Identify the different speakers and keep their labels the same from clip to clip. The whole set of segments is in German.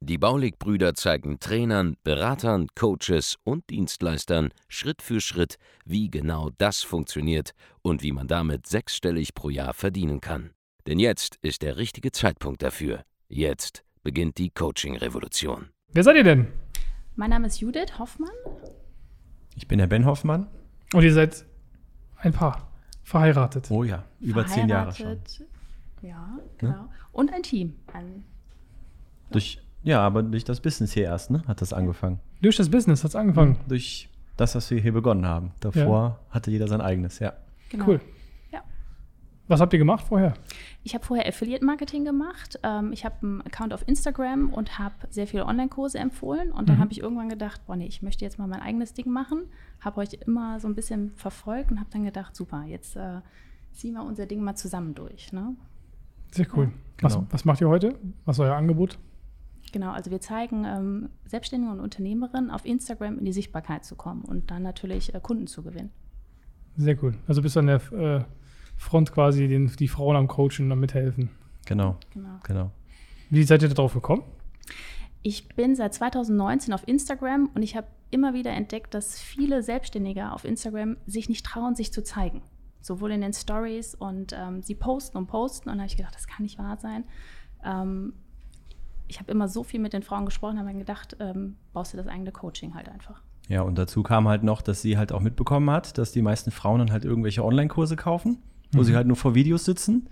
Speaker 1: Die Baulig-Brüder zeigen Trainern, Beratern, Coaches und Dienstleistern Schritt für Schritt, wie genau das funktioniert und wie man damit sechsstellig pro Jahr verdienen kann. Denn jetzt ist der richtige Zeitpunkt dafür. Jetzt beginnt die Coaching-Revolution.
Speaker 2: Wer seid ihr denn?
Speaker 3: Mein Name ist Judith Hoffmann.
Speaker 4: Ich bin der Ben Hoffmann.
Speaker 2: Und ihr seid ein Paar, verheiratet.
Speaker 4: Oh ja, über zehn Jahre schon.
Speaker 3: Verheiratet. Ja, genau. Und ein Team. Ein,
Speaker 4: Durch, ja, aber durch das Business hier erst, ne? Hat das angefangen.
Speaker 2: Durch das Business hat es angefangen.
Speaker 4: Durch das, was wir hier begonnen haben. Davor hatte jeder sein eigenes, ja.
Speaker 3: genau.
Speaker 2: Cool.
Speaker 3: Ja.
Speaker 2: Was habt ihr gemacht vorher?
Speaker 3: Ich habe vorher Affiliate-Marketing gemacht. Ähm, ich habe einen Account auf Instagram und habe sehr viele Online-Kurse empfohlen. Und dann
Speaker 2: Mhm.
Speaker 3: habe ich irgendwann gedacht, boah, nee, ich möchte jetzt mal mein eigenes Ding machen. Habe euch immer so ein bisschen verfolgt und habe dann gedacht, super, jetzt äh, ziehen wir unser Ding mal zusammen durch. Ne?
Speaker 2: Sehr cool. Was,
Speaker 4: genau.
Speaker 2: was macht ihr heute? Was ist euer Angebot?
Speaker 3: Genau, also wir zeigen ähm, Selbstständigen und Unternehmerinnen auf Instagram in die Sichtbarkeit zu kommen und dann natürlich äh, Kunden zu gewinnen.
Speaker 2: Sehr cool. Also bist du an der äh, Front quasi den, die Frauen am Coachen und mithelfen.
Speaker 4: Genau,
Speaker 3: Genau.
Speaker 4: genau.
Speaker 2: Wie seid ihr darauf gekommen?
Speaker 3: Ich bin seit 2019 auf Instagram und ich habe immer wieder entdeckt, dass viele Selbstständige auf Instagram sich nicht trauen, sich zu zeigen. Sowohl in den Stories und ähm, sie posten und posten. Und da habe ich gedacht, das kann nicht wahr sein. Ähm, ich habe immer so viel mit den Frauen gesprochen, habe mir gedacht, ähm, baust du das eigene Coaching halt einfach.
Speaker 4: Ja, und dazu kam halt noch, dass sie halt auch mitbekommen hat, dass die meisten Frauen dann halt irgendwelche Online-Kurse kaufen, wo sie halt nur vor Videos sitzen,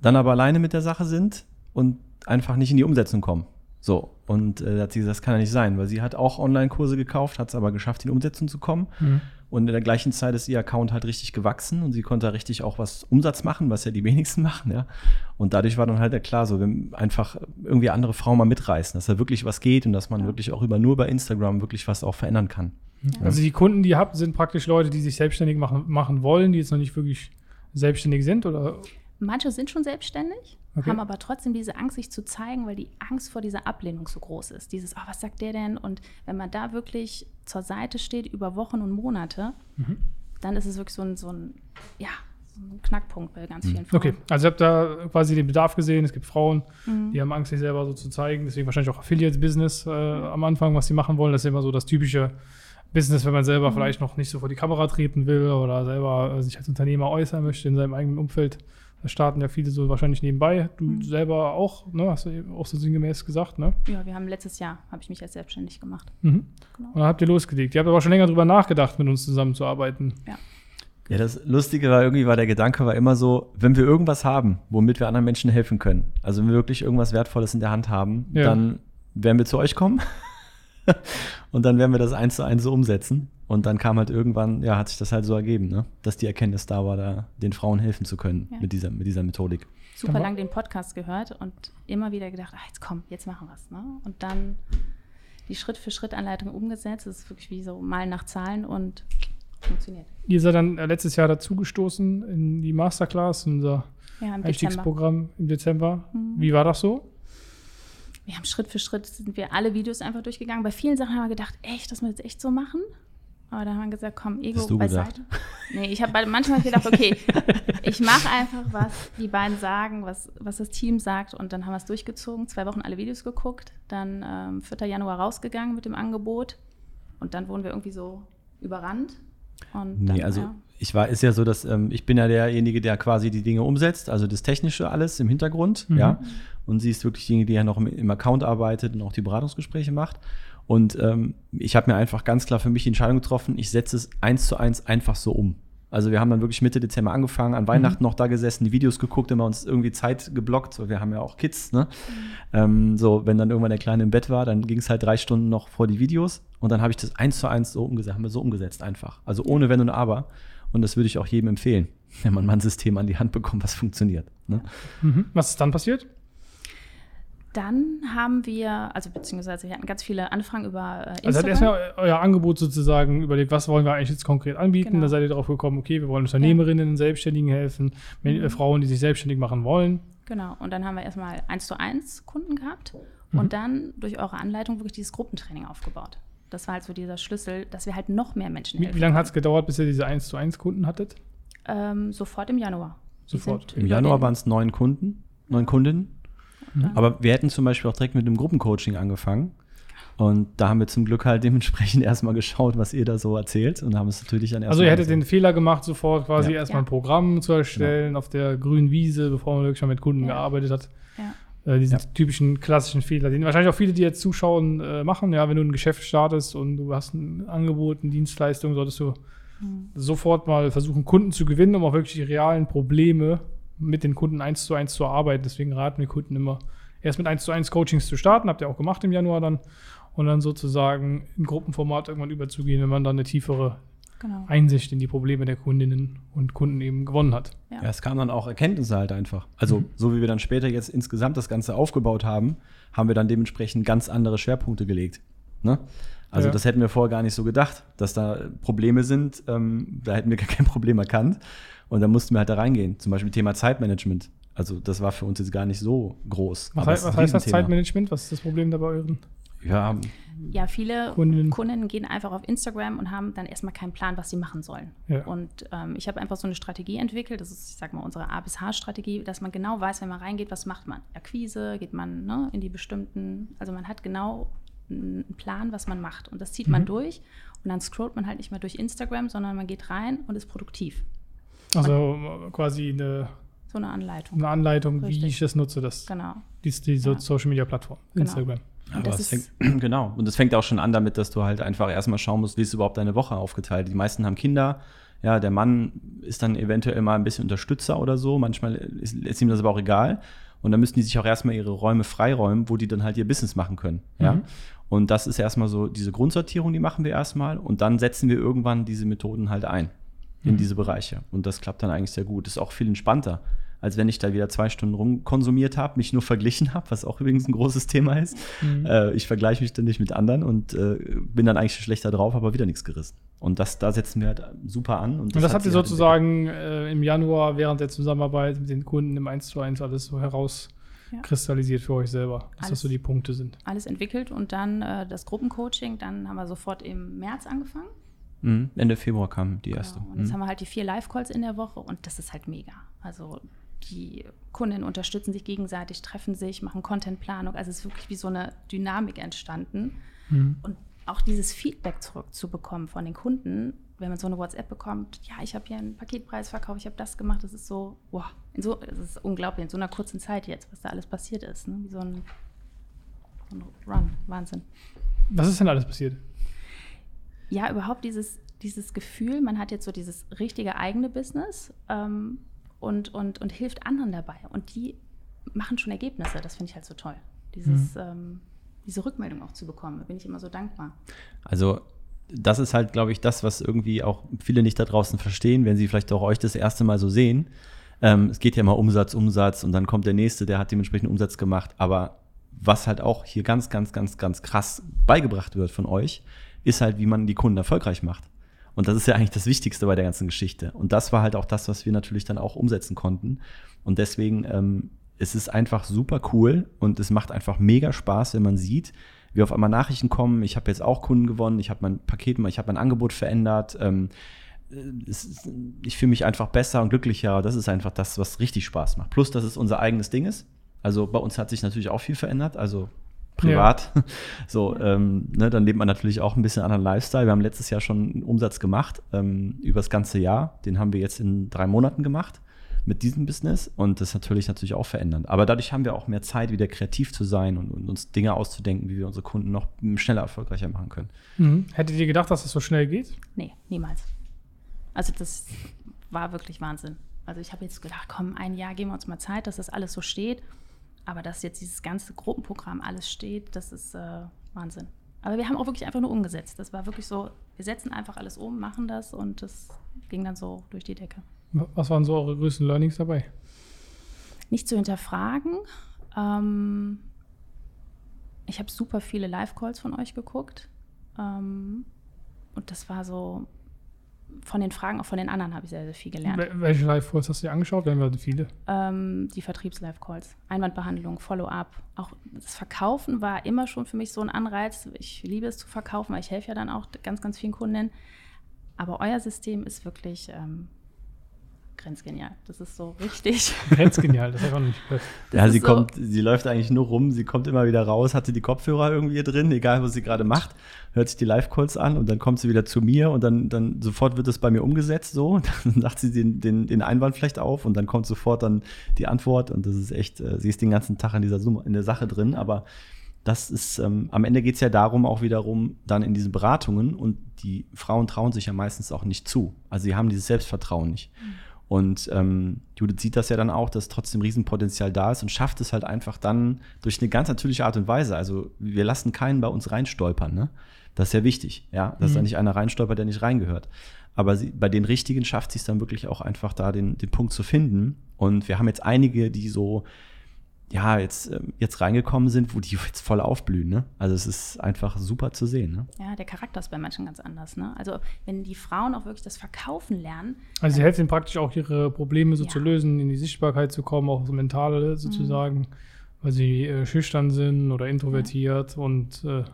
Speaker 4: dann aber alleine mit der Sache sind und einfach nicht in die Umsetzung kommen. So, und äh, da hat sie gesagt, das kann ja nicht sein, weil sie hat auch Online-Kurse gekauft, hat es aber geschafft, in die Umsetzung zu kommen. Und in der gleichen Zeit ist ihr Account halt richtig gewachsen und sie konnte da richtig auch was Umsatz machen, was ja die wenigsten machen, ja. Und dadurch war dann halt ja klar, so wir einfach irgendwie andere Frauen mal mitreißen, dass da wirklich was geht und dass man wirklich auch über nur bei Instagram wirklich was auch verändern kann.
Speaker 2: Also die Kunden, die ihr habt, sind praktisch Leute, die sich selbstständig machen, machen wollen, die jetzt noch nicht wirklich selbstständig sind oder
Speaker 3: Manche sind schon selbstständig,
Speaker 2: Okay.
Speaker 3: haben aber trotzdem diese Angst, sich zu zeigen, weil die Angst vor dieser Ablehnung so groß ist. Dieses, ah, was sagt der denn? Und wenn man da wirklich zur Seite steht über Wochen und Monate,
Speaker 2: Mhm.
Speaker 3: dann ist es wirklich so ein, so ein, ja, so ein Knackpunkt bei ganz vielen Frauen.
Speaker 2: Okay, also ihr habt da quasi den Bedarf gesehen. Es gibt Frauen,
Speaker 3: Mhm.
Speaker 2: die haben Angst, sich selber so zu zeigen. Deswegen wahrscheinlich auch Affiliate-Business äh, am Anfang, was sie machen wollen. Das ist immer so das typische Business, wenn man selber
Speaker 3: Mhm.
Speaker 2: vielleicht noch nicht so vor die Kamera treten will oder selber äh, sich als Unternehmer äußern möchte in seinem eigenen Umfeld. Da starten ja viele so wahrscheinlich nebenbei. Du
Speaker 3: Mhm.
Speaker 2: selber auch, ne? Hast du eben auch so sinngemäß gesagt, ne?
Speaker 3: Ja, wir haben letztes Jahr, habe ich mich als selbstständig gemacht.
Speaker 2: Mhm.
Speaker 3: Genau.
Speaker 2: Und dann habt ihr losgelegt. Ihr habt aber schon länger drüber nachgedacht, mit uns zusammenzuarbeiten.
Speaker 3: Ja.
Speaker 4: Ja, das Lustige war irgendwie, war der Gedanke war immer so, wenn wir irgendwas haben, womit wir anderen Menschen helfen können, also wenn wir wirklich irgendwas Wertvolles in der Hand haben,
Speaker 2: Ja.
Speaker 4: dann werden wir zu euch kommen und dann werden wir das eins zu eins so umsetzen. Und dann kam halt irgendwann, ja, hat sich das halt so ergeben, ne? dass die Erkenntnis da war, da den Frauen helfen zu können
Speaker 3: Ja.
Speaker 4: mit, dieser, mit dieser Methodik.
Speaker 3: Super lang den Podcast gehört und immer wieder gedacht, ach, jetzt komm, jetzt machen wir es. Ne? Und dann die Schritt-für-Schritt-Anleitung umgesetzt. Das ist wirklich wie so Malen nach Zahlen und funktioniert.
Speaker 2: Ihr seid dann äh, letztes Jahr dazugestoßen in die Masterclass, in unser
Speaker 3: Ja, im Dezember.
Speaker 2: Einstiegsprogramm im Dezember.
Speaker 3: Mhm.
Speaker 2: Wie war das so?
Speaker 3: Wir haben Schritt für Schritt sind wir alle Videos einfach durchgegangen. Bei vielen Sachen haben wir gedacht, echt, das müssen wir jetzt echt so machen. Aber dann haben wir gesagt, komm, Ego
Speaker 4: Hast du
Speaker 3: beiseite. Nee, ich habe manchmal gedacht, okay, ich mache einfach, was die beiden sagen, was, was das Team sagt. Und dann haben wir es durchgezogen, zwei Wochen alle Videos geguckt, dann ähm, 4. Januar rausgegangen mit dem Angebot. Und dann wurden wir irgendwie so überrannt. Und
Speaker 4: Nee,
Speaker 3: dann,
Speaker 4: also
Speaker 3: ja.
Speaker 4: ich war, ist ja so, dass ähm, ich bin ja derjenige, der quasi die Dinge umsetzt, also das Technische alles im Hintergrund,
Speaker 2: Mhm.
Speaker 4: ja. Und sie ist wirklich diejenige, die ja noch im, im Account arbeitet und auch die Beratungsgespräche macht. Und ähm, ich habe mir einfach ganz klar für mich die Entscheidung getroffen, ich setze es eins zu eins einfach so um. Also wir haben dann wirklich Mitte Dezember angefangen, an Weihnachten noch da gesessen, die Videos geguckt, immer uns irgendwie Zeit geblockt. So, wir haben ja auch Kids, ne? Ähm, so, wenn dann irgendwann der Kleine im Bett war, dann ging es halt drei Stunden noch vor die Videos und dann habe ich das eins zu eins so umgesetzt, haben wir so umgesetzt einfach. Also ohne Wenn und Aber. Und das würde ich auch jedem empfehlen, wenn man mal ein System an die Hand bekommt, was funktioniert. Ne?
Speaker 2: Mhm. Was ist dann passiert?
Speaker 3: Dann haben wir, also beziehungsweise wir hatten ganz viele Anfragen über äh, Instagram.
Speaker 2: Also hat erstmal euer Angebot sozusagen überlegt, was wollen wir eigentlich jetzt konkret anbieten.
Speaker 3: Genau.
Speaker 2: Da seid ihr darauf gekommen, okay, wir wollen Unternehmerinnen, Selbstständigen helfen, Men-
Speaker 3: Mhm.
Speaker 2: äh, Frauen, die sich selbstständig machen wollen.
Speaker 3: Genau, und dann haben wir erstmal eins zu eins Kunden gehabt
Speaker 2: Mhm.
Speaker 3: und dann durch eure Anleitung wirklich dieses Gruppentraining aufgebaut. Das war halt so dieser Schlüssel, dass wir halt noch mehr Menschen
Speaker 2: Wie,
Speaker 3: helfen.
Speaker 2: wie lange hat es gedauert, bis ihr diese 1 zu 1 Kunden hattet?
Speaker 3: Ähm, sofort im Januar.
Speaker 2: Sofort.
Speaker 4: Im Januar waren es neun Kunden, neun Kundinnen.
Speaker 3: Ja.
Speaker 4: Aber wir hätten zum Beispiel auch direkt mit einem Gruppencoaching angefangen. Und da haben wir zum Glück halt dementsprechend erstmal geschaut, was ihr da so erzählt und haben es natürlich dann
Speaker 2: Also
Speaker 4: erstmal
Speaker 2: ihr hättet den. Fehler gemacht, sofort quasi
Speaker 4: Ja.
Speaker 2: erstmal ein
Speaker 3: Ja.
Speaker 2: Programm zu erstellen auf der grünen Wiese, bevor man wirklich schon mit Kunden
Speaker 3: Ja.
Speaker 2: gearbeitet hat.
Speaker 3: Ja.
Speaker 2: Äh, diesen
Speaker 4: Ja.
Speaker 2: typischen klassischen Fehler, den wahrscheinlich auch viele, die jetzt zuschauen, äh, machen. Ja, wenn du ein Geschäft startest und du hast ein Angebot, eine Dienstleistung, solltest du
Speaker 3: Mhm.
Speaker 2: sofort mal versuchen, Kunden zu gewinnen, um auch wirklich die realen Probleme mit den Kunden eins zu eins zu arbeiten. Deswegen raten wir Kunden immer, erst mit eins zu eins Coachings zu starten, habt ihr auch gemacht im Januar dann, und dann sozusagen in Gruppenformat irgendwann überzugehen, wenn man dann eine tiefere
Speaker 3: Genau.
Speaker 2: Einsicht in die Probleme der Kundinnen und Kunden eben gewonnen hat.
Speaker 3: Ja.
Speaker 4: Ja, es kamen dann auch Erkenntnisse halt einfach. Also,
Speaker 2: Mhm.
Speaker 4: so wie wir dann später jetzt insgesamt das Ganze aufgebaut haben, haben wir dann dementsprechend ganz andere Schwerpunkte gelegt. Ne? Also,
Speaker 2: Ja.
Speaker 4: das hätten wir vorher gar nicht so gedacht, dass da Probleme sind. Ähm, da hätten wir gar kein Problem erkannt. Und da mussten wir halt da reingehen. Zum Beispiel Thema Zeitmanagement. Also, das war für uns jetzt gar nicht so groß.
Speaker 2: Was,
Speaker 4: Aber
Speaker 2: heißt, was heißt das. Zeitmanagement? Was ist das Problem da bei euren?
Speaker 4: Ja,
Speaker 3: Ja, viele
Speaker 2: Kundinnen.
Speaker 3: Kunden gehen einfach auf Instagram und haben dann erstmal keinen Plan, was sie machen sollen.
Speaker 2: Ja.
Speaker 3: Und ähm, ich habe einfach so eine Strategie entwickelt, das ist, ich sag mal, unsere A bis H-Strategie, dass man genau weiß, wenn man reingeht, was macht man. Akquise, geht man ne, in die bestimmten, also man hat genau einen Plan, was man macht. Und das zieht man
Speaker 2: Mhm.
Speaker 3: durch und dann scrollt man halt nicht mehr durch Instagram, sondern man geht rein und ist produktiv.
Speaker 2: Also quasi eine,
Speaker 3: So eine Anleitung.
Speaker 2: eine Anleitung, wie
Speaker 3: Richtig.
Speaker 2: ich das nutze, das,
Speaker 3: Genau.
Speaker 2: die, die so
Speaker 3: Ja.
Speaker 2: Social Media Plattform,
Speaker 3: Genau.
Speaker 2: Instagram.
Speaker 3: Und
Speaker 4: Aber
Speaker 3: das
Speaker 4: fängt, genau. Und es fängt auch schon an damit, dass du halt einfach erstmal schauen musst, wie ist überhaupt deine Woche aufgeteilt. Die meisten haben Kinder. Ja, der Mann ist dann eventuell mal ein bisschen Unterstützer oder so. Manchmal ist, ist ihm das aber auch egal. Und dann müssen die sich auch erstmal ihre Räume freiräumen, wo die dann halt ihr Business machen können. Ja.
Speaker 2: Mhm.
Speaker 4: Und das ist erstmal so diese Grundsortierung, die machen wir erstmal. Und dann setzen wir irgendwann diese Methoden halt ein in
Speaker 2: Mhm.
Speaker 4: diese Bereiche. Und das klappt dann eigentlich sehr gut. Ist auch viel entspannter, als wenn ich da wieder zwei Stunden rumkonsumiert habe, mich nur verglichen habe, was auch übrigens ein großes Thema ist.
Speaker 2: Mhm.
Speaker 4: Äh, ich vergleiche mich dann nicht mit anderen und äh, bin dann eigentlich schlechter drauf, aber wieder nichts gerissen. Und das, da setzen wir halt super an. Und
Speaker 2: Und das
Speaker 4: hat
Speaker 2: habt ihr
Speaker 4: sich halt
Speaker 2: sozusagen äh, im Januar während der Zusammenarbeit mit den Kunden im 1 zu 1 alles so herauskristallisiert für euch selber, dass das
Speaker 3: Alles.
Speaker 2: so die Punkte sind.
Speaker 3: alles entwickelt und dann äh, das Gruppencoaching, dann haben wir sofort im März angefangen.
Speaker 4: Mhm. Ende Februar kam die erste.
Speaker 3: Genau. Und jetzt
Speaker 4: Mhm.
Speaker 3: haben wir halt die vier Live-Calls in der Woche und das ist halt mega. Also die Kundinnen unterstützen sich gegenseitig, treffen sich, machen Contentplanung. Also es ist wirklich wie so eine Dynamik entstanden.
Speaker 2: Mhm.
Speaker 3: Und auch dieses Feedback zurückzubekommen von den Kunden, wenn man so eine WhatsApp bekommt, ja, ich habe hier einen Paketpreis verkauft, ich habe das gemacht, das ist so, wow, in so, das ist unglaublich, in so einer kurzen Zeit jetzt, was da alles passiert ist. Ne? Wie so ein, so ein Run, Wahnsinn.
Speaker 2: Was ist denn alles passiert?
Speaker 3: Ja, überhaupt dieses, dieses Gefühl, man hat jetzt so dieses richtige eigene Business ähm, und, und, und hilft anderen dabei. Und die machen schon Ergebnisse. Das finde ich halt so toll. Dieses, ähm, diese Rückmeldung auch zu bekommen, da bin ich immer so dankbar.
Speaker 4: Also das ist halt, glaube ich, das, was irgendwie auch viele nicht da draußen verstehen, wenn sie vielleicht auch euch das erste Mal so sehen. Ähm, es geht ja immer Umsatz, Umsatz und dann kommt der nächste, der hat dementsprechend Umsatz gemacht. Aber was halt auch hier ganz, ganz, ganz, ganz krass beigebracht wird von euch, ist halt, wie man die Kunden erfolgreich macht. Und das ist ja eigentlich das Wichtigste bei der ganzen Geschichte. Und das war halt auch das, was wir natürlich dann auch umsetzen konnten. Und deswegen, ähm, es ist einfach super cool und es macht einfach mega Spaß, wenn man sieht, wie auf einmal Nachrichten kommen. Ich habe jetzt auch Kunden gewonnen, ich habe mein Paket, ich habe mein Angebot verändert. Ähm, ist, ich fühle mich einfach besser und glücklicher. Das ist einfach das, was richtig Spaß macht. Plus, dass es unser eigenes Ding ist. Also bei uns hat sich natürlich auch viel verändert. Also privat. So, ähm, ne, dann lebt man natürlich auch ein bisschen anderen Lifestyle. Wir haben letztes Jahr schon einen Umsatz gemacht, ähm, über das ganze Jahr. Den haben wir jetzt in drei Monaten gemacht mit diesem Business und das ist natürlich natürlich auch verändern. Aber dadurch haben wir auch mehr Zeit, wieder kreativ zu sein und, und uns Dinge auszudenken, wie wir unsere Kunden noch schneller erfolgreicher machen können.
Speaker 2: Mhm. Hättet ihr gedacht, dass das so schnell geht?
Speaker 3: Nee, niemals. Also das war wirklich Wahnsinn. Also ich habe jetzt gedacht, komm, ein Jahr geben wir uns mal Zeit, dass das alles so steht. Aber dass jetzt dieses ganze Gruppenprogramm alles steht, das ist äh, Wahnsinn. Aber wir haben auch wirklich einfach nur umgesetzt. Das war wirklich so, wir setzen einfach alles um, machen das und das ging dann so durch die Decke.
Speaker 2: Was waren so eure größten Learnings dabei?
Speaker 3: Nicht zu hinterfragen, ähm, ich habe super viele Live-Calls von euch geguckt. Ähm, und das war so, von den Fragen, auch von den anderen habe ich sehr, sehr viel gelernt.
Speaker 2: Wel- Welche Live-Calls hast du dir angeschaut? Wir haben ja viele.
Speaker 3: Ähm, die Vertriebs-Live-Calls, Einwandbehandlung, Follow-up. Auch das Verkaufen war immer schon für mich so ein Anreiz. Ich liebe es zu verkaufen, weil ich helfe ja dann auch ganz, ganz vielen Kundinnen. Aber euer System ist wirklich ähm, grenzgenial. Das ist so richtig.
Speaker 2: Grenzgenial, das habe ich auch noch nicht gehört.
Speaker 4: Ja,
Speaker 3: ist
Speaker 4: sie
Speaker 3: so-
Speaker 4: kommt, sie läuft eigentlich nur rum, sie kommt immer wieder raus, hatte die Kopfhörer irgendwie drin, egal was sie gerade macht, hört sich die Live-Calls an und dann kommt sie wieder zu mir und dann, dann sofort wird es bei mir umgesetzt so. Dann sagt sie den, den, den Einwand vielleicht auf und dann kommt sofort dann die Antwort und das ist echt, äh, sie ist den ganzen Tag in dieser Summe, in der Sache drin, aber das ist, ähm, am Ende geht es ja darum, auch wiederum dann in diesen Beratungen und die Frauen trauen sich ja meistens auch nicht zu. Also sie haben dieses Selbstvertrauen nicht. Und ähm, Judith sieht das ja dann auch, dass trotzdem Riesenpotenzial da ist und schafft es halt einfach dann durch eine ganz natürliche Art und Weise. Also wir lassen keinen bei uns reinstolpern, ne? Das ist ja wichtig, ja, dass da nicht einer reinstolpert, der nicht reingehört. Aber sie, bei den Richtigen schafft sie es dann wirklich auch einfach da den, den Punkt zu finden. Und wir haben jetzt einige, die so, ja, jetzt, ähm, jetzt reingekommen sind, wo die jetzt voll aufblühen, ne? Also es ist einfach super zu sehen, ne?
Speaker 3: Ja, der Charakter ist bei manchen ganz anders. Ne? Also wenn die Frauen auch wirklich das Verkaufen lernen,
Speaker 2: Also sie helfen ihnen praktisch auch ihre Probleme so
Speaker 3: Ja.
Speaker 2: zu lösen, in die Sichtbarkeit zu kommen, auch so mentale sozusagen, weil sie äh, schüchtern sind oder introvertiert und äh,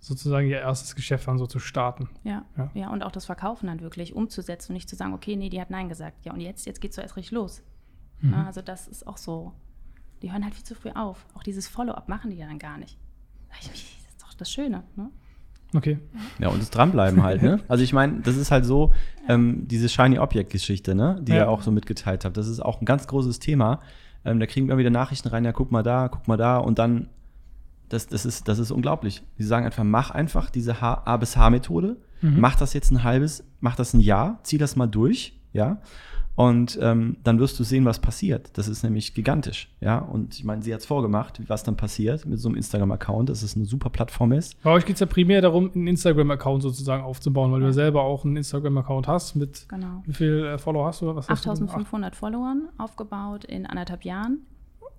Speaker 2: sozusagen ihr erstes Geschäft dann so zu starten.
Speaker 3: Ja,
Speaker 2: Ja.
Speaker 3: ja. und auch das Verkaufen dann wirklich umzusetzen und nicht zu sagen, okay, nee, die hat Nein gesagt. Ja, und jetzt, jetzt geht es so erst richtig los. Ja, also das ist auch so. Die hören halt viel zu früh auf. Auch dieses Follow-up machen die dann gar nicht. Das ist doch das Schöne. Ne?
Speaker 2: Okay.
Speaker 4: Ja, und das Dranbleiben halt, ne? Also ich meine, das ist halt so, ähm, diese Shiny Object-Geschichte, ne? Die
Speaker 2: Ja.
Speaker 4: ihr auch so mitgeteilt habt. Das ist auch ein ganz großes Thema. Ähm, da kriegen wir wieder Nachrichten rein, ja, guck mal da, guck mal da und dann, das, das, ist, das ist unglaublich. Die sagen einfach, mach einfach diese H A bis H-Methode, mach das jetzt ein halbes, mach das ein Jahr, zieh das mal durch, ja. Und ähm, dann wirst du sehen, was passiert. Das ist nämlich gigantisch, ja. Und ich meine, sie hat es vorgemacht, was dann passiert mit so einem Instagram-Account, dass es eine super Plattform ist.
Speaker 2: Bei euch geht es ja primär darum, einen Instagram-Account sozusagen aufzubauen, weil du ja selber auch einen Instagram-Account hast mit
Speaker 3: Genau.
Speaker 2: wie viel äh, Follower hast du? Was hast du?
Speaker 3: 8500 Followern aufgebaut in anderthalb Jahren.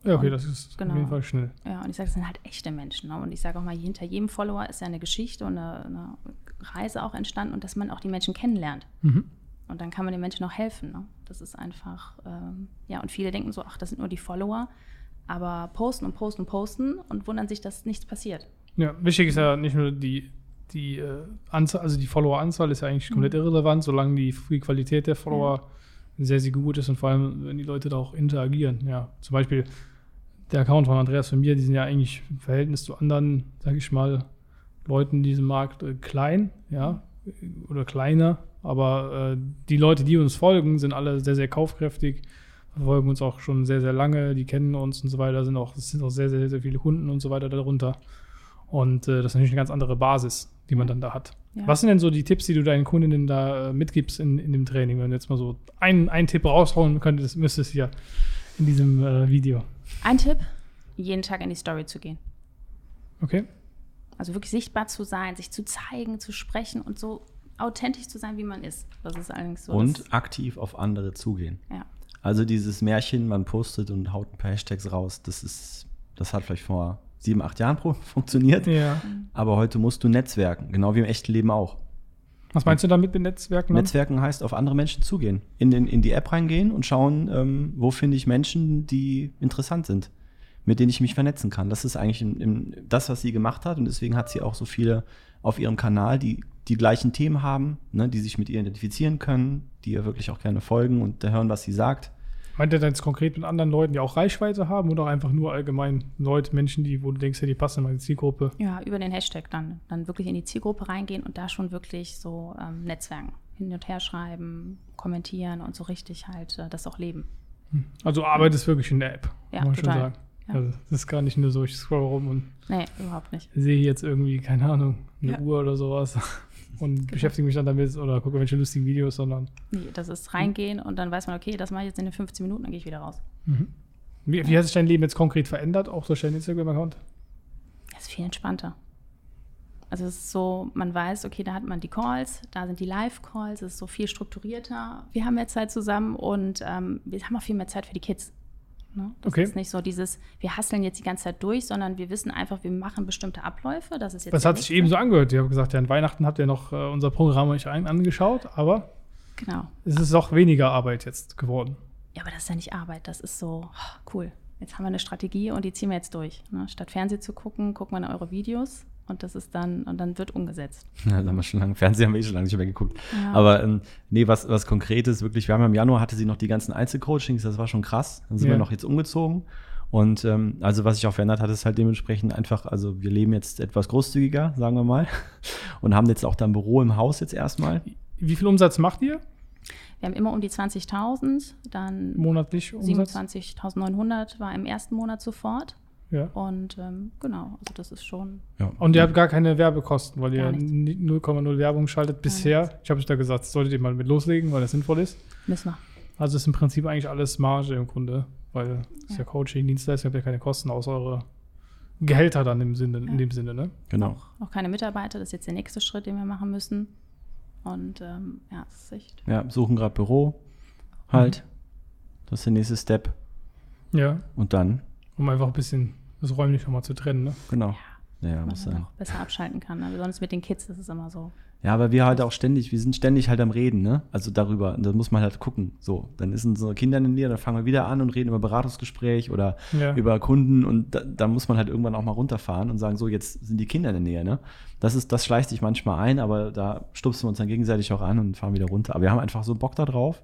Speaker 2: Ja, okay, das ist auf
Speaker 3: Genau.
Speaker 2: jeden Fall schnell.
Speaker 3: Ja, und ich sage, es sind halt echte Menschen. Ne? Und ich sage auch mal, hinter jedem Follower ist ja eine Geschichte und eine, eine Reise auch entstanden und dass man auch die Menschen kennenlernt.
Speaker 2: Mhm.
Speaker 3: Und dann kann man den Menschen auch helfen. Ne? Das ist einfach, ähm, ja, und viele denken so, ach, das sind nur die Follower. Aber posten und posten und posten und wundern sich, dass nichts passiert.
Speaker 2: Ja, wichtig ist ja nicht nur die, die äh, Anzahl, also die Follower-Anzahl ist ja eigentlich komplett irrelevant, solange die, die Qualität der Follower sehr, sehr gut ist und vor allem, wenn die Leute da auch interagieren. Ja, zum Beispiel der Account von Andreas von mir, die sind ja eigentlich im Verhältnis zu anderen, sage ich mal, Leuten in diesem Markt äh, klein, ja, oder kleiner. Aber äh, die Leute, die uns folgen, sind alle sehr, sehr kaufkräftig, verfolgen uns auch schon sehr, sehr lange, die kennen uns und so weiter, sind auch, es sind auch sehr, sehr, sehr viele Kunden und so weiter darunter. Und äh, das ist natürlich eine ganz andere Basis, die man dann da hat.
Speaker 3: Ja.
Speaker 2: Was sind denn so die Tipps, die du deinen Kundinnen da äh, mitgibst in, in dem Training? Wenn du jetzt mal so einen, einen Tipp raushauen könntest, müsstest hier in diesem äh, Video.
Speaker 3: Ein Tipp, jeden Tag in die Story zu gehen.
Speaker 2: Okay?
Speaker 3: Also wirklich sichtbar zu sein, sich zu zeigen, zu sprechen und so authentisch zu sein, wie man ist. Das ist allerdings so.
Speaker 4: und aktiv auf andere zugehen.
Speaker 3: ja.
Speaker 4: Also dieses Märchen, man postet und haut ein paar Hashtags raus, das ist, das hat vielleicht vor sieben, acht Jahren funktioniert.
Speaker 2: Ja.
Speaker 4: Aber heute musst du netzwerken, genau wie im echten Leben auch.
Speaker 2: Was meinst du damit mit Netzwerken? dann?
Speaker 4: Netzwerken heißt auf andere Menschen zugehen, in, den, in die App reingehen und schauen, ähm, wo finde ich Menschen, die interessant sind, mit denen ich mich vernetzen kann. Das ist eigentlich im, im, das, was sie gemacht hat und deswegen hat sie auch so viele auf ihrem Kanal, die die gleichen Themen haben, ne, die sich mit ihr identifizieren können, die ihr wirklich auch gerne folgen und hören, was sie sagt.
Speaker 2: Meint ihr dann jetzt konkret mit anderen Leuten, die auch Reichweite haben oder einfach nur allgemein Leute, Menschen, die, wo du denkst, ja, die passen in meine Zielgruppe?
Speaker 3: ja, über den Hashtag dann. Dann wirklich in die Zielgruppe reingehen und da schon wirklich so ähm, Netzwerken. Hin und her schreiben, kommentieren und so richtig halt äh, das auch leben.
Speaker 2: Also du arbeitest wirklich in der App,
Speaker 3: Ja,
Speaker 2: kann man schon
Speaker 3: total.
Speaker 2: sagen.
Speaker 3: Ja.
Speaker 2: Also das ist gar nicht nur so, ich scroll rum und
Speaker 3: Nee, überhaupt nicht.
Speaker 2: sehe jetzt irgendwie, keine Ahnung, eine
Speaker 3: Ja.
Speaker 2: Uhr oder sowas und beschäftige mich dann damit oder gucke welche lustigen Videos, sondern
Speaker 3: Nee, das ist reingehen und dann weiß man, okay, das mache ich jetzt in den 15 Minuten, dann gehe ich wieder raus.
Speaker 2: wie, wie hat sich dein Leben jetzt konkret verändert, auch durch deinen Instagram-Account?
Speaker 3: Das ist viel entspannter. Also es ist so, man weiß, okay, da hat man die Calls, da sind die Live-Calls, es ist so viel strukturierter. Wir haben mehr Zeit zusammen und ähm, wir haben auch viel mehr Zeit für die Kids. Ne? Das
Speaker 2: Okay.
Speaker 3: ist nicht so dieses, wir hasseln jetzt die ganze Zeit durch, sondern wir wissen einfach, wir machen bestimmte Abläufe. Das ist jetzt
Speaker 2: Das hat sich eben so angehört. Ihr habt gesagt, ja, an Weihnachten habt ihr noch äh, unser Programm euch angeschaut, aber
Speaker 3: Genau.
Speaker 2: es ist auch weniger Arbeit jetzt geworden.
Speaker 3: Ja, aber das ist ja nicht Arbeit. Das ist so oh, cool. Jetzt haben wir eine Strategie und die ziehen wir jetzt durch. Ne? Statt Fernsehen zu gucken, gucken wir in eure Videos und das ist dann und dann wird umgesetzt.
Speaker 4: Ja, das haben wir schon lange, Fernsehen haben wir eh schon lange nicht mehr geguckt.
Speaker 3: Ja.
Speaker 4: Aber ähm, nee, was, was Konkretes, wirklich, wir haben ja im Januar hatte sie noch die ganzen Einzelcoachings, das war schon krass. Dann sind
Speaker 2: Ja.
Speaker 4: wir noch jetzt umgezogen. Und ähm, also was sich auch verändert hat, ist halt dementsprechend einfach, also wir leben jetzt etwas großzügiger, sagen wir mal. Und haben jetzt auch dann Büro im Haus jetzt erstmal.
Speaker 2: Wie viel Umsatz macht ihr
Speaker 3: Wir haben immer um die 20.000, dann
Speaker 2: monatlich? Umsatz?
Speaker 3: 27.900 war im ersten Monat sofort.
Speaker 2: Ja.
Speaker 3: Und ähm, genau, also das ist schon.
Speaker 4: Ja.
Speaker 2: Und ihr habt gar keine Werbekosten, weil ihr
Speaker 3: Gar nichts.
Speaker 2: ni- 0,0 Werbung schaltet bisher. Ich habe euch da gesagt, solltet ihr mal mit loslegen, weil das sinnvoll ist.
Speaker 3: Müssen wir.
Speaker 2: Also ist im Prinzip eigentlich alles Marge im Grunde, weil es ja.
Speaker 3: Ja.
Speaker 2: Coaching, Dienstleistung, habt ja keine Kosten außer eure Gehälter dann im Sinne, in dem Sinne, ne?
Speaker 4: Genau.
Speaker 3: Auch keine Mitarbeiter, das ist jetzt der nächste Schritt, den wir machen müssen. Und ähm, ja, das ist echt.
Speaker 4: Ja, suchen gerade Büro. Halt. Das ist der nächste Step.
Speaker 2: Ja.
Speaker 4: Und dann,
Speaker 2: Um einfach ein bisschen das räumlich nochmal zu trennen, ne?
Speaker 4: genau. Ja,
Speaker 3: man
Speaker 4: muss sein.
Speaker 3: auch besser abschalten kann. Ne? Besonders mit den Kids, das ist immer so.
Speaker 4: Ja, aber wir halt auch ständig, wir sind ständig halt am Reden, ne? Also darüber. Und da muss man halt gucken. So, dann ist so Kinder in der Nähe, dann fangen wir wieder an und reden über Beratungsgespräch oder
Speaker 2: Ja.
Speaker 4: über Kunden und da, da muss man halt irgendwann auch mal runterfahren und sagen, so, jetzt sind die Kinder in der Nähe, ne? Das ist, das schleicht sich manchmal ein, aber da stupsen wir uns dann gegenseitig auch an und fahren wieder runter. Aber wir haben einfach so Bock da drauf.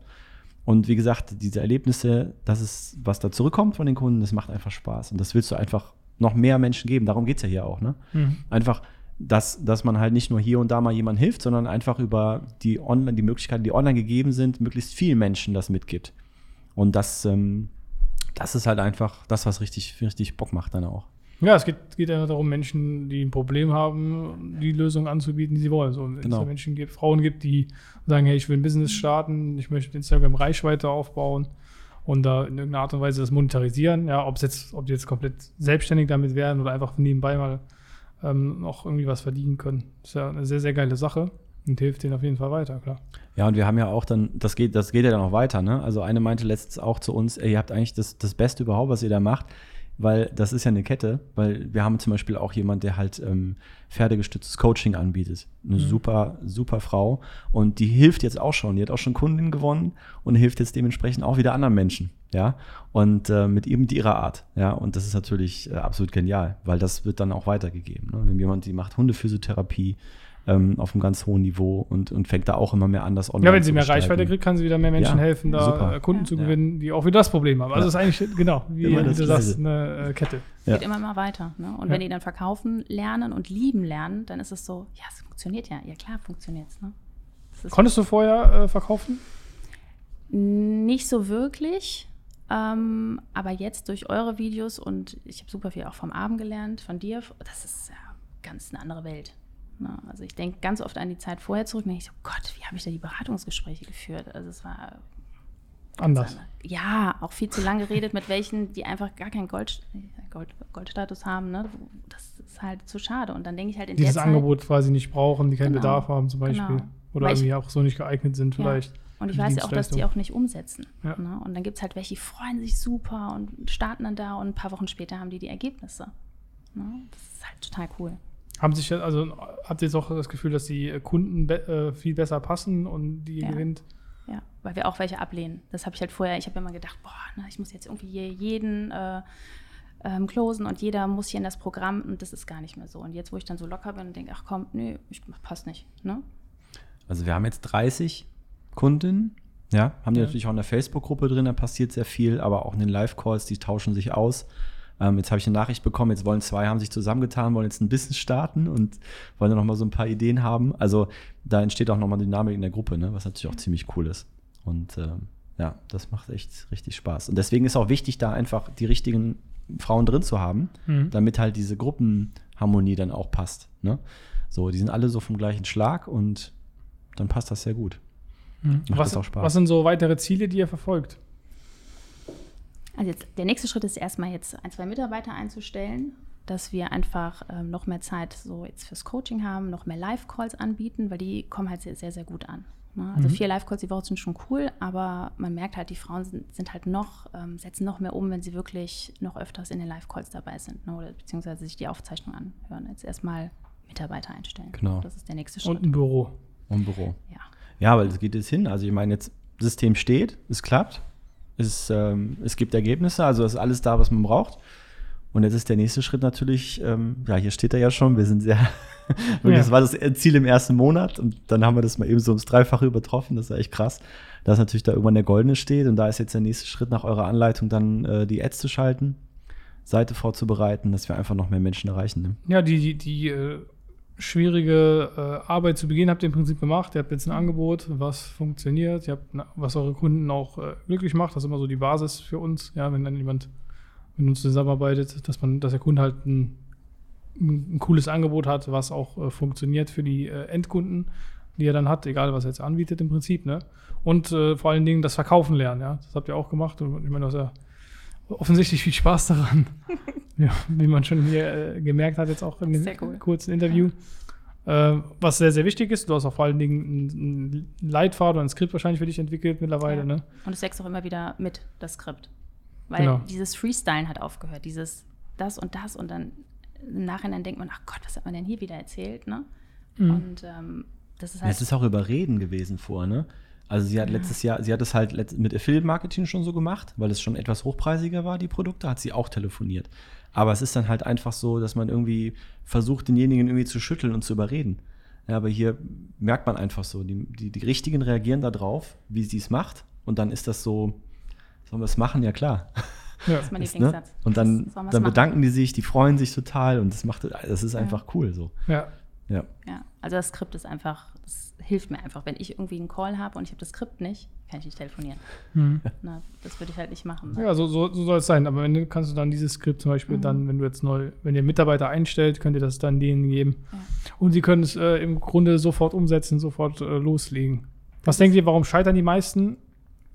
Speaker 4: Und wie gesagt, diese Erlebnisse, das ist, was da zurückkommt von den Kunden, das macht einfach Spaß. Und das willst du einfach noch mehr Menschen geben. Darum geht es ja hier auch, ne?
Speaker 2: Mhm.
Speaker 4: einfach, dass, dass man halt nicht nur hier und da mal jemand hilft, sondern einfach über die online, die Möglichkeiten, die online gegeben sind, möglichst vielen Menschen das mitgibt. Und das, ähm, das ist halt einfach das, was richtig, richtig Bock macht dann auch.
Speaker 2: Ja, es geht, geht ja darum, Menschen, die ein Problem haben, die Lösung anzubieten, die sie wollen. So, wenn es
Speaker 4: Genau.
Speaker 2: da Menschen gibt, Frauen gibt, die sagen, hey, ich will ein Business starten, ich möchte Instagram Reichweite aufbauen und da in irgendeiner Art und Weise das monetarisieren. Ja, ob es jetzt, ob die jetzt komplett selbstständig damit werden oder einfach nebenbei mal ähm, noch irgendwie was verdienen können. ist ja eine sehr, sehr geile Sache und hilft denen auf jeden Fall weiter, klar.
Speaker 4: Ja, und wir haben ja auch dann, das geht, das geht ja dann auch weiter, ne? Also eine meinte letztens auch zu uns, ey, ihr habt eigentlich das, das Beste überhaupt, was ihr da macht, weil das ist ja eine Kette, weil wir haben zum Beispiel auch jemand, der halt ähm, pferdegestütztes Coaching anbietet. Eine super, super Frau. Und die hilft jetzt auch schon. Die hat auch schon Kunden gewonnen und hilft jetzt dementsprechend auch wieder anderen Menschen. Ja. Und äh, mit eben mit ihrer Art. Ja. Und das ist natürlich äh, absolut genial, weil das wird dann auch weitergegeben. Ne? Wenn jemand, die macht Hundephysiotherapie ähm, auf einem ganz hohen Niveau und, und fängt da auch immer mehr an, das online
Speaker 2: Ja, wenn sie mehr
Speaker 4: gestalten.
Speaker 2: Reichweite kriegt, kann sie wieder mehr Menschen
Speaker 4: Ja,
Speaker 2: helfen, da
Speaker 4: super.
Speaker 2: äh, Kunden zu
Speaker 4: Ja.
Speaker 2: gewinnen, die auch wieder das Problem haben. Also
Speaker 4: Ja.
Speaker 2: es ist eigentlich, genau, wie, wie
Speaker 4: das
Speaker 2: du sagst, eine äh, Kette.
Speaker 4: Ja.
Speaker 3: Geht immer mal weiter. Ne? Und
Speaker 2: Ja.
Speaker 3: wenn die dann verkaufen, lernen und lieben lernen, dann ist es so, ja, es funktioniert ja. Ja, klar funktioniert es. Ne?
Speaker 2: Konntest du vorher äh, verkaufen?
Speaker 3: Nicht so wirklich. Ähm, aber jetzt durch eure Videos und ich habe super viel auch vom Abend gelernt, von dir, das ist ja ganz eine andere Welt. Ne? Also ich denke ganz oft an die Zeit vorher zurück und denke ich so, Gott, wie habe ich da die Beratungsgespräche geführt? Also es war
Speaker 2: Anders.
Speaker 3: ja, auch viel zu lange geredet mit welchen, die einfach gar keinen Gold, Gold, Goldstatus haben. Ne? Das ist halt zu schade. Und dann denke ich halt in
Speaker 2: Dieses
Speaker 3: der Zeit,
Speaker 2: Angebot quasi nicht brauchen, die keinen
Speaker 3: Genau,
Speaker 2: Bedarf haben zum Beispiel.
Speaker 3: genau.
Speaker 2: Oder
Speaker 3: Weil ich-
Speaker 2: irgendwie auch so nicht geeignet sind
Speaker 3: Ja.
Speaker 2: vielleicht.
Speaker 3: Und ich weiß ja auch, dass die auch nicht umsetzen.
Speaker 2: Ja.
Speaker 3: Ne? Und dann gibt es halt welche, die freuen sich super und starten dann da und ein paar Wochen später haben die die Ergebnisse. Ne? Das ist halt total cool.
Speaker 2: Haben sich, ja- also habt ihr jetzt auch das Gefühl, dass die äh, Kunden be äh, viel besser passen und die
Speaker 3: Ja.
Speaker 2: gewinnt?
Speaker 3: Ja, weil wir auch welche ablehnen. Das habe ich halt vorher, ich habe immer gedacht, boah, na, ich muss jetzt irgendwie hier jeden äh, ähm, closen und jeder muss hier in das Programm und das ist gar nicht mehr so. Und jetzt, wo ich dann so locker bin und denke, ach komm, nö, ich, passt nicht. Ne?
Speaker 4: Also wir haben jetzt 30 Kunden, ja, haben die
Speaker 2: Ja.
Speaker 4: natürlich auch in der Facebook-Gruppe drin, da passiert sehr viel, aber auch in den Live-Calls, die tauschen sich aus. Ähm, jetzt habe ich eine Nachricht bekommen, jetzt wollen zwei, haben sich zusammengetan, wollen jetzt ein Business starten und wollen dann nochmal so ein paar Ideen haben. Also da entsteht auch nochmal Dynamik in der Gruppe, ne, was natürlich auch ziemlich cool ist. Und ähm, ja, das macht echt richtig Spaß. Und deswegen ist auch wichtig, da einfach die richtigen Frauen drin zu haben,
Speaker 2: Mhm.
Speaker 4: damit halt diese Gruppenharmonie dann auch passt. Ne? So, die sind alle so vom gleichen Schlag und dann passt das sehr gut.
Speaker 2: Mhm.
Speaker 4: Macht
Speaker 2: Was,
Speaker 4: das auch Spaß.
Speaker 2: was sind so weitere Ziele, die ihr verfolgt?
Speaker 3: Also jetzt, der nächste Schritt ist erstmal jetzt ein, zwei Mitarbeiter einzustellen, dass wir einfach ähm, noch mehr Zeit so jetzt fürs Coaching haben, noch mehr Live-Calls anbieten, weil die kommen halt sehr, sehr, sehr gut an. Ne? Also
Speaker 2: Mhm.
Speaker 3: vier Live-Calls die Woche sind schon cool, aber man merkt halt, die Frauen sind, sind halt noch, ähm, setzen noch mehr um, wenn sie wirklich noch öfters in den Live-Calls dabei sind ne? oder beziehungsweise sich die Aufzeichnung anhören. Jetzt erstmal Mitarbeiter einstellen.
Speaker 4: Genau.
Speaker 3: Das ist der nächste Schritt.
Speaker 2: Und ein Büro.
Speaker 4: Und Büro.
Speaker 3: ja.
Speaker 4: Ja, weil es geht jetzt hin. Also ich meine, jetzt System steht, es klappt, es, ähm, es gibt Ergebnisse, also ist alles da, was man braucht. Und jetzt ist der nächste Schritt natürlich, ähm, ja, hier steht er ja schon, wir sind sehr,
Speaker 2: Ja.
Speaker 4: das war das Ziel im ersten Monat und dann haben wir das mal eben so ums Dreifache übertroffen, das ist echt krass, dass natürlich da irgendwann der Goldene steht und da ist jetzt der nächste Schritt nach eurer Anleitung dann äh, die Ads zu schalten, Seite vorzubereiten, dass wir einfach noch mehr Menschen erreichen. Ne?
Speaker 2: Ja, die, die, die äh, schwierige äh, Arbeit zu Beginn habt ihr im Prinzip gemacht. Ihr habt jetzt ein Angebot, was funktioniert. Ihr habt, na, was eure Kunden auch äh, glücklich macht. Das ist immer so die Basis für uns. Ja, wenn dann jemand mit uns zusammenarbeitet, dass man, dass der Kunde halt ein, ein, cooles Angebot hat, was auch äh, funktioniert für die äh, Endkunden, die er dann hat, egal was er jetzt anbietet im Prinzip. Ne? Und äh, vor allen Dingen das Verkaufen lernen. Ja, das habt ihr auch gemacht. Und ich meine, du hast ja offensichtlich viel Spaß daran. ja, wie man schon hier äh, gemerkt hat, jetzt auch in dem
Speaker 3: Sehr cool.
Speaker 2: kurzen Interview. Äh, was sehr, sehr wichtig ist, du hast auch vor allen Dingen einen Leitfaden oder ein Skript wahrscheinlich für dich entwickelt mittlerweile.
Speaker 3: Ja.
Speaker 2: Ne?
Speaker 3: Und es wächst auch immer wieder mit, das Skript. Weil
Speaker 2: Genau.
Speaker 3: dieses Freestylen hat aufgehört. Dieses das und das und dann im Nachhinein denkt man, ach Gott, was hat man denn hier wieder erzählt? Ne?
Speaker 2: Mhm.
Speaker 3: Und ähm, das ist halt.
Speaker 4: Es ist auch Überreden gewesen vor, ne? Also sie hat letztes Jahr, sie hat es halt mit Affiliate-Marketing schon so gemacht, weil es schon etwas hochpreisiger war, die Produkte, hat sie auch telefoniert. Aber es ist dann halt einfach so, dass man irgendwie versucht, denjenigen irgendwie zu schütteln und zu überreden. Ja, aber hier merkt man einfach so, die, die, die Richtigen reagieren da drauf, wie sie es macht. Und dann ist das so, sollen wir es machen? Ja, klar.
Speaker 2: Ja.
Speaker 3: das ist mein
Speaker 4: ne?
Speaker 3: Lieblingssatz.
Speaker 4: Und dann, dann
Speaker 3: machen?
Speaker 4: bedanken die sich, die freuen sich total und das macht, das ist einfach cool so.
Speaker 2: ja.
Speaker 4: Ja.
Speaker 3: Ja, also das Skript ist einfach, das hilft mir einfach. Wenn ich irgendwie einen Call habe und ich habe das Skript nicht, kann ich nicht telefonieren.
Speaker 2: Mhm.
Speaker 3: Na, das würde ich halt nicht machen. Ne?
Speaker 2: Ja, so, so, so soll es sein. Aber wenn du kannst du dann dieses Skript zum Beispiel
Speaker 3: Mhm.
Speaker 2: dann, wenn du jetzt neu, wenn ihr Mitarbeiter einstellt, könnt ihr das dann denen geben.
Speaker 3: Ja.
Speaker 2: Und sie können es äh, im Grunde sofort umsetzen, sofort äh, loslegen. Was denkt ihr, warum scheitern die meisten,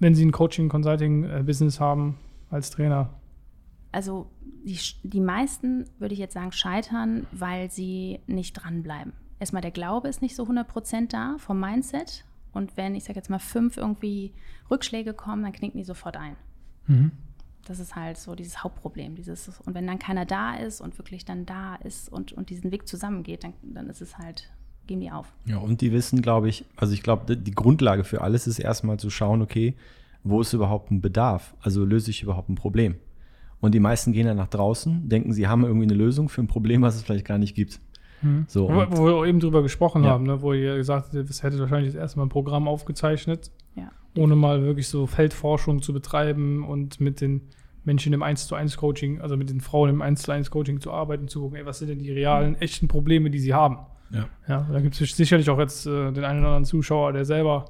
Speaker 2: wenn sie ein Coaching-Consulting-Business haben als Trainer?
Speaker 3: Also die, die meisten, würde ich jetzt sagen, scheitern, weil sie nicht dranbleiben. Erstmal der Glaube ist nicht so 100% da vom Mindset. Und wenn, ich sage jetzt mal, fünf irgendwie Rückschläge kommen, dann knicken die sofort ein.
Speaker 2: Mhm.
Speaker 3: Das ist halt so dieses Hauptproblem. Dieses, und wenn dann keiner da ist und wirklich dann da ist und, und diesen Weg zusammengeht, dann, dann ist es halt, geben die auf.
Speaker 4: Ja, und die wissen, glaube ich, also ich glaube, die Grundlage für alles ist erstmal zu schauen, okay, wo ist überhaupt ein Bedarf? Also löse ich überhaupt ein Problem? Und die meisten gehen dann nach draußen, denken, sie haben irgendwie eine Lösung für ein Problem, was es vielleicht gar nicht gibt. So,
Speaker 2: Mhm. Wo, wo wir auch eben drüber gesprochen
Speaker 4: Ja.
Speaker 2: haben, ne? wo ihr gesagt habt, das hättet wahrscheinlich das erste Mal ein Programm aufgezeichnet,
Speaker 3: Ja.
Speaker 2: ohne mal wirklich so Feldforschung zu betreiben und mit den Menschen im 1 zu 1 Coaching, also mit den Frauen im 1 zu 1 Coaching zu arbeiten, zu gucken, ey, was sind denn die realen, echten Probleme, die sie haben.
Speaker 4: Ja.
Speaker 2: Ja, da gibt es sicherlich auch jetzt äh, den einen oder anderen Zuschauer, der selber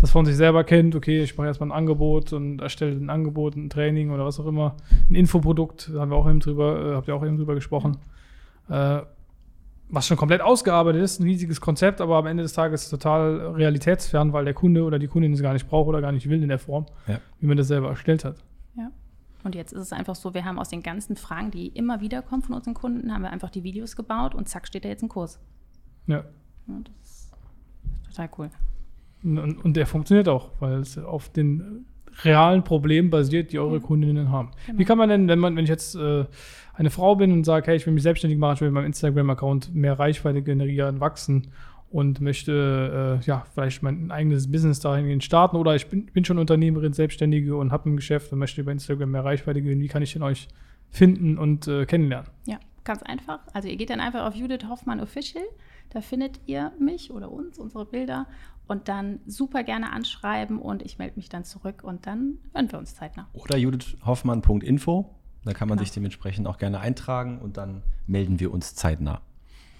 Speaker 2: das von sich selber kennt, okay, ich mache erstmal ein Angebot und erstelle ein Angebot, ein Training oder was auch immer, ein Infoprodukt, da haben wir auch eben drüber, äh, habt ihr auch eben drüber gesprochen, äh, was schon komplett ausgearbeitet ist, ein riesiges Konzept, aber am Ende des Tages total realitätsfern, weil der Kunde oder die Kundin es gar nicht braucht oder gar nicht will in der Form,
Speaker 4: Ja.
Speaker 2: wie man das selber erstellt hat.
Speaker 3: Ja. Und jetzt ist es einfach so, wir haben aus den ganzen Fragen, die immer wieder kommen von unseren Kunden, haben wir einfach die Videos gebaut und zack steht da jetzt ein Kurs.
Speaker 2: Ja.
Speaker 3: Ja, das ist total cool.
Speaker 2: Und, und der funktioniert auch, weil es auf den realen Problemen basiert, die eure Kundinnen haben.
Speaker 3: Genau.
Speaker 2: Wie kann man denn, wenn man, wenn ich jetzt äh, eine Frau bin und sage, hey, ich will mich selbstständig machen, ich will mit meinem Instagram-Account mehr Reichweite generieren, wachsen und möchte äh, ja vielleicht mein eigenes Business dahingehend starten oder ich bin, bin schon Unternehmerin, Selbstständige und habe ein Geschäft und möchte über Instagram mehr Reichweite gewinnen, wie kann ich denn euch finden und äh, kennenlernen?
Speaker 3: Ja, ganz einfach. Also ihr geht dann einfach auf Judith Hoffmann Official, da findet ihr mich oder uns, unsere Bilder und dann super gerne anschreiben und ich melde mich dann zurück und dann hören wir uns zeitnah.
Speaker 4: Oder judithhoffmann.info, da kann man
Speaker 3: Genau.
Speaker 4: sich dementsprechend auch gerne eintragen und dann melden wir uns zeitnah.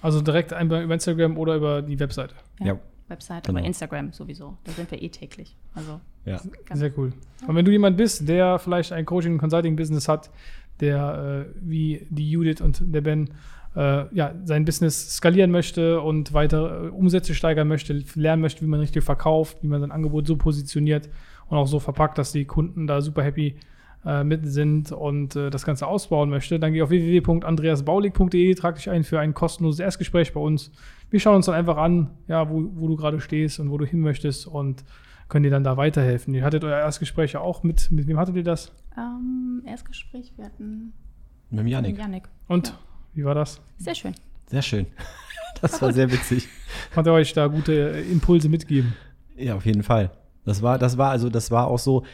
Speaker 2: Also direkt einmal über Instagram oder über die Webseite.
Speaker 4: Ja.
Speaker 3: Website,
Speaker 4: Genau.
Speaker 3: aber Instagram sowieso. Da sind wir eh täglich. Also
Speaker 4: Ja.
Speaker 2: Sehr cool. Und wenn du jemand bist, der vielleicht ein Coaching- und Consulting-Business hat, der äh, wie die Judith und der Ben äh, ja, sein Business skalieren möchte und weiter äh, Umsätze steigern möchte, lernen möchte, wie man richtig verkauft, wie man sein Angebot so positioniert und auch so verpackt, dass die Kunden da super happy äh, mit sind und äh, das Ganze ausbauen möchte, dann geh auf www.andreasbaulig.de, trag dich ein für ein kostenloses Erstgespräch bei uns. Wir schauen uns dann einfach an, ja, wo, wo du gerade stehst und wo du hin möchtest und können dir dann da weiterhelfen. Ihr hattet euer Erstgespräch ja auch mit, mit wem hattet ihr das?
Speaker 3: Ähm, Erstgespräch, wir hatten
Speaker 4: Mit dem Janik.
Speaker 3: mit Yannick.
Speaker 2: Und
Speaker 3: Ja.
Speaker 2: wie war das?
Speaker 3: Sehr schön.
Speaker 4: Sehr schön. Das war sehr witzig.
Speaker 2: Hat er euch da gute äh, Impulse mitgeben?
Speaker 4: Ja, auf jeden Fall. Das war, das war, also das war auch so,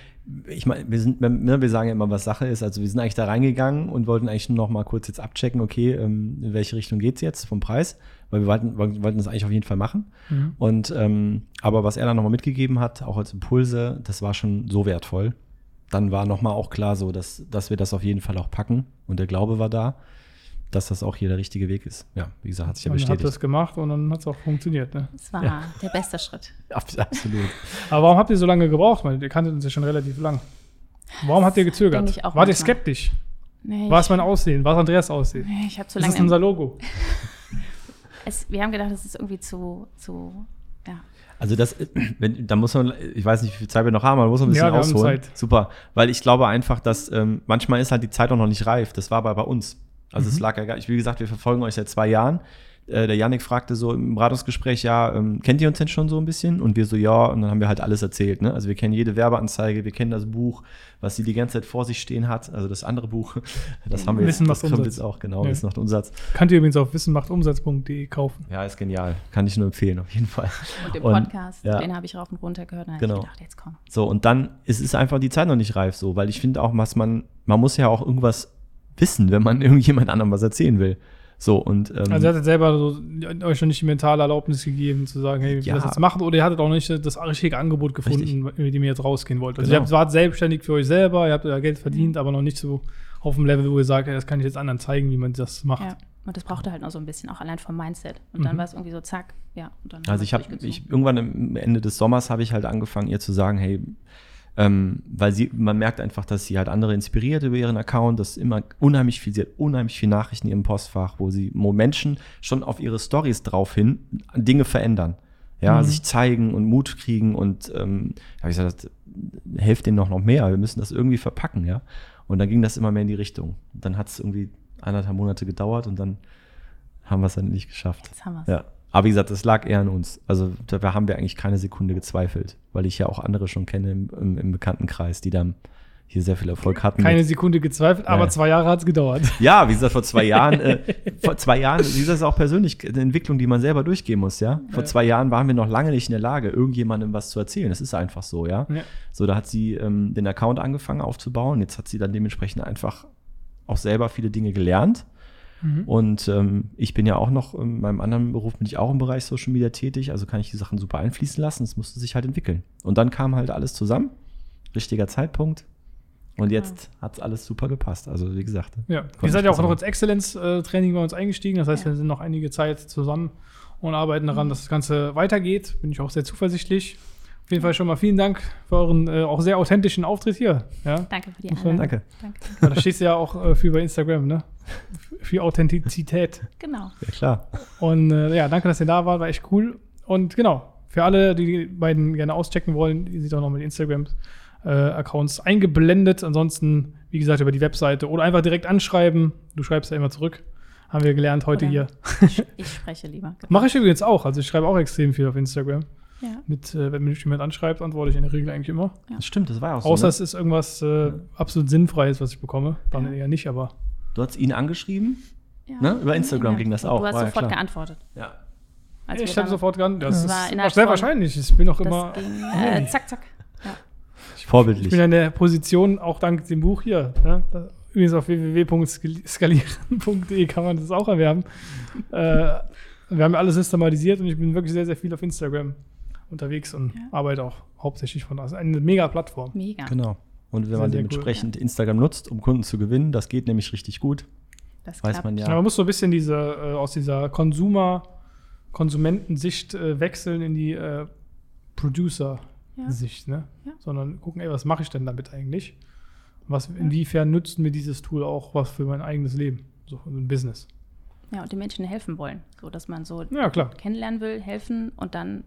Speaker 4: ich meine, wir sind, ne, wir sagen ja immer, was Sache ist. Also wir sind eigentlich da reingegangen und wollten eigentlich nur noch mal kurz jetzt abchecken, okay, ähm, in welche Richtung geht's jetzt vom Preis? Weil wir wollten, wir wollten das eigentlich auf jeden Fall machen.
Speaker 2: Mhm.
Speaker 4: Und ähm, aber was er dann nochmal mitgegeben hat, auch als Impulse, das war schon so wertvoll. Dann war nochmal auch klar so, dass, dass wir das auf jeden Fall auch packen. Und der Glaube war da, dass das auch hier der richtige Weg ist. Ja, wie gesagt, hat sich ja
Speaker 2: Dann habt ihr
Speaker 4: bestätigt.
Speaker 2: das gemacht und dann hat es auch funktioniert. Ne?
Speaker 3: Das war
Speaker 4: Ja.
Speaker 3: der beste Schritt.
Speaker 4: Abs- Absolut.
Speaker 2: Aber warum habt ihr so lange gebraucht? Weil ihr kanntet uns ja schon relativ lang. Warum habt ihr gezögert?
Speaker 3: denke ich auch
Speaker 2: Wart ihr skeptisch?
Speaker 3: Nee,
Speaker 2: War es mein Aussehen? War es Andreas Aussehen?
Speaker 3: nee, ich habe zu
Speaker 2: Das ist
Speaker 3: lange.
Speaker 2: unser Logo.
Speaker 3: es, wir haben gedacht, das ist irgendwie zu, zu ja.
Speaker 4: Also das, wenn, da muss man, ich weiß nicht, wie viel Zeit wir noch haben, aber muss man ein bisschen
Speaker 2: Ja, wir haben
Speaker 4: ausholen.
Speaker 2: Zeit.
Speaker 4: Super, weil ich glaube einfach, dass ähm, manchmal ist halt die Zeit auch noch nicht reif. Das war aber bei uns. Also
Speaker 2: Mhm.
Speaker 4: es lag ja gar nicht, wie gesagt, wir verfolgen euch seit zwei Jahren. Äh, der Yannick fragte so im Beratungsgespräch, ja, ähm, kennt ihr uns denn schon so ein bisschen? Und wir so, ja, und dann haben wir halt alles erzählt. Ne? Also wir kennen jede Werbeanzeige, wir kennen das Buch, was sie die ganze Zeit vor sich stehen hat. Also das andere Buch, das haben wir
Speaker 2: Wissen
Speaker 4: jetzt,
Speaker 2: macht
Speaker 4: das kommt
Speaker 2: Umsatz.
Speaker 4: jetzt auch, genau,
Speaker 2: Ja.
Speaker 4: Wissen macht Umsatz.
Speaker 2: Könnt ihr übrigens auf wissenmachtumsatz.de kaufen.
Speaker 4: Ja, ist genial. Kann ich nur empfehlen, auf jeden Fall.
Speaker 3: Und den
Speaker 4: Und,
Speaker 3: Podcast,
Speaker 4: ja.
Speaker 3: den habe ich rauf und runter gehört. Dann
Speaker 4: Genau.
Speaker 3: habe ich gedacht, jetzt komm.
Speaker 4: So, und dann ist es einfach die Zeit noch nicht reif so, weil ich finde auch, was man, man muss ja auch irgendwas wissen, wenn man irgendjemand anderem was erzählen will. So, und ähm,
Speaker 2: Also ihr hattet selber so, euch noch nicht die mentale Erlaubnis gegeben, zu sagen, hey, wir
Speaker 4: Ja.
Speaker 2: das jetzt machen. Oder ihr hattet auch nicht das richtige Angebot gefunden, mit dem ihr jetzt rausgehen wollt. Also
Speaker 4: Genau.
Speaker 2: ihr habt, wart selbstständig für euch selber, ihr habt euer Geld verdient, aber noch nicht so auf dem Level, wo ihr sagt, hey, das kann ich jetzt anderen zeigen, wie man das macht.
Speaker 3: Ja. Und das brauchte halt noch so ein bisschen, auch allein vom Mindset. Und dann
Speaker 2: Mhm.
Speaker 3: war es irgendwie so, zack, ja. Und dann haben
Speaker 4: also ich habe, irgendwann am Ende des Sommers habe ich halt angefangen, ihr zu sagen, hey, ähm, weil sie, man merkt einfach, dass sie halt andere inspiriert über ihren Account, dass immer unheimlich viel, sie hat unheimlich viel Nachrichten in ihrem Postfach, wo sie, wo Menschen schon auf ihre Stories draufhin Dinge verändern. Ja,
Speaker 2: Mhm.
Speaker 4: sich zeigen und Mut kriegen und ähm, habe ich gesagt, helft denen noch, noch mehr, wir müssen das irgendwie verpacken, ja. Und dann ging das immer mehr in die Richtung. Dann hat es irgendwie anderthalb Monate gedauert und dann haben wir es dann nicht geschafft.
Speaker 3: Jetzt haben wir es.
Speaker 4: Ja. Aber wie gesagt, das lag eher an uns. Also da haben wir eigentlich keine Sekunde gezweifelt, weil ich ja auch andere schon kenne im, im, im Bekanntenkreis, die dann hier sehr viel Erfolg hatten.
Speaker 2: Keine Sekunde gezweifelt, aber
Speaker 4: Ja.
Speaker 2: zwei Jahre hat es gedauert.
Speaker 4: ja, wie gesagt, vor zwei Jahren, äh, vor zwei Jahren, wie gesagt, ist auch persönlich eine Entwicklung, die man selber durchgehen muss, ja. Vor
Speaker 2: Ja.
Speaker 4: zwei Jahren waren wir noch lange nicht in der Lage, irgendjemandem was zu erzählen. Das ist einfach so, ja.
Speaker 2: Ja.
Speaker 4: So, da hat sie ähm, den Account angefangen aufzubauen. Jetzt hat sie dann dementsprechend einfach auch selber viele Dinge gelernt.
Speaker 2: Mhm.
Speaker 4: Und ähm, ich bin ja auch noch, in meinem anderen Beruf bin ich auch im Bereich Social Media tätig, also kann ich die Sachen super einfließen lassen. Es musste sich halt entwickeln. Und dann kam halt alles zusammen, richtiger Zeitpunkt. Und jetzt hat es alles super gepasst. Also wie gesagt.
Speaker 2: Ja, ihr seid ja auch noch ins Exzellenz-Training bei uns eingestiegen. Das heißt,
Speaker 3: Ja.
Speaker 2: wir sind noch einige Zeit zusammen und arbeiten daran, dass das Ganze weitergeht. Bin ich auch sehr zuversichtlich. Auf jeden Fall schon mal vielen Dank für euren äh, auch sehr authentischen Auftritt hier. Ja,
Speaker 3: Danke für die Einladung.
Speaker 4: Danke.
Speaker 3: Danke.
Speaker 2: ja da stehst du ja auch äh, für bei Instagram, ne? Für Authentizität.
Speaker 3: Genau.
Speaker 4: Ja, klar.
Speaker 2: Und äh, ja, danke, dass ihr da wart, war echt cool. Und genau, für alle, die die beiden gerne auschecken wollen, die sind auch noch mit Instagram-Accounts eingeblendet. Ansonsten, wie gesagt, über die Webseite oder einfach direkt anschreiben. Du schreibst ja immer zurück. Haben wir gelernt heute
Speaker 3: Oder-
Speaker 2: hier.
Speaker 3: Ich, ich spreche lieber. Genau.
Speaker 2: Mache ich übrigens auch. Also ich schreibe auch extrem viel auf Instagram.
Speaker 3: Ja.
Speaker 2: Mit, äh, wenn mich jemand anschreibt, antworte ich in der Regel eigentlich immer.
Speaker 4: Das stimmt, das war ja auch so.
Speaker 2: Außer
Speaker 4: ne?
Speaker 2: es ist irgendwas äh, absolut Sinnfreies, was ich bekomme. Dann
Speaker 3: Ja.
Speaker 2: eher nicht, aber
Speaker 4: Du hast ihn angeschrieben?
Speaker 3: Ja.
Speaker 4: Ne? Über Instagram ging das
Speaker 3: Und
Speaker 4: auch,
Speaker 3: Du hast
Speaker 4: war ja
Speaker 3: sofort
Speaker 4: klar.
Speaker 3: geantwortet.
Speaker 4: Ja.
Speaker 3: Als
Speaker 2: ich habe sofort gegangen. Das ist sehr wahrscheinlich. Ich bin auch immer.
Speaker 3: Ging äh, zack, zack. Ja.
Speaker 2: Ich
Speaker 4: Vorbildlich.
Speaker 2: bin in der Position, auch dank dem Buch hier. Ja, da, übrigens auf www.skalieren.de kann man das auch erwerben. Äh, wir haben ja alles systematisiert und ich bin wirklich sehr, sehr viel auf Instagram unterwegs und
Speaker 3: Ja.
Speaker 2: arbeite auch hauptsächlich von. Also eine mega Plattform.
Speaker 3: Mega.
Speaker 4: Genau. Und wenn
Speaker 2: Sehr,
Speaker 4: man
Speaker 2: sehr cool,
Speaker 4: dementsprechend Instagram nutzt, um Kunden zu gewinnen, das geht nämlich richtig gut.
Speaker 3: Das
Speaker 4: Weiß
Speaker 3: klappt.
Speaker 4: man ja.
Speaker 2: Aber man muss so ein bisschen diese, äh, aus dieser Consumer, Konsumentensicht äh, wechseln in die äh, Producer-Sicht,
Speaker 3: Ja.
Speaker 2: ne?
Speaker 3: Ja.
Speaker 2: Sondern gucken, ey, was mache ich denn damit eigentlich? Was, inwiefern nützt mir dieses Tool auch was für mein eigenes Leben, so ein Business?
Speaker 3: Ja, und den Menschen helfen wollen. So, dass man so
Speaker 2: Ja, klar.
Speaker 3: kennenlernen will, helfen und dann
Speaker 2: Ja,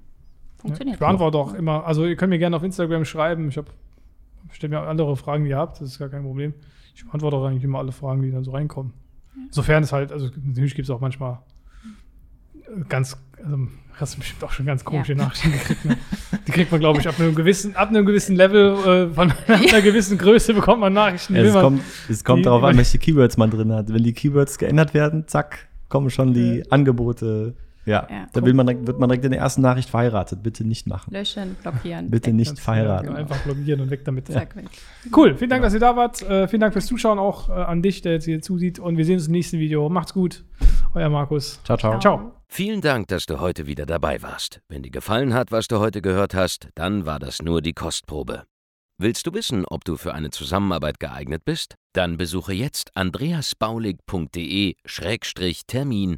Speaker 3: funktioniert
Speaker 2: ich beantworte auch immer, also ihr könnt mir gerne auf Instagram schreiben. Ich habe stellt mir andere Fragen, die ihr habt, das ist gar kein Problem. Ich beantworte auch eigentlich immer alle Fragen, die dann so reinkommen. Sofern es halt, also natürlich gibt es auch manchmal äh, ganz, also hast du bestimmt auch schon ganz komische
Speaker 3: Ja.
Speaker 2: Nachrichten gekriegt. Ne? Die kriegt man, glaube ich, ab einem gewissen, ab einem gewissen Level, äh, von einer gewissen Größe bekommt man Nachrichten.
Speaker 4: Ja,
Speaker 2: will
Speaker 4: es,
Speaker 2: man,
Speaker 4: kommt, es kommt
Speaker 2: die-
Speaker 4: darauf an, welche Keywords man drin hat. Wenn die Keywords geändert werden, zack, kommen schon die Angebote. Ja,
Speaker 3: Ja.
Speaker 4: da will man, wird man direkt in der ersten Nachricht verheiratet. Bitte nicht machen.
Speaker 3: Löschen, blockieren.
Speaker 4: Bitte
Speaker 3: weg.
Speaker 4: nicht verheiraten.
Speaker 2: genau, Einfach blockieren und weg damit.
Speaker 3: Zack, weg.
Speaker 2: Cool, vielen Dank, dass ihr da wart. Äh, vielen Dank fürs Zuschauen auch äh, an dich, der jetzt hier zusieht. Und wir sehen uns im nächsten Video. Macht's gut. Euer Markus.
Speaker 4: Ciao, ciao.
Speaker 2: Ciao.
Speaker 1: Vielen Dank, dass du heute wieder dabei warst. Wenn dir gefallen hat, was du heute gehört hast, dann war das nur die Kostprobe. Willst du wissen, ob du für eine Zusammenarbeit geeignet bist? Dann besuche jetzt andreasbaulig.de-termin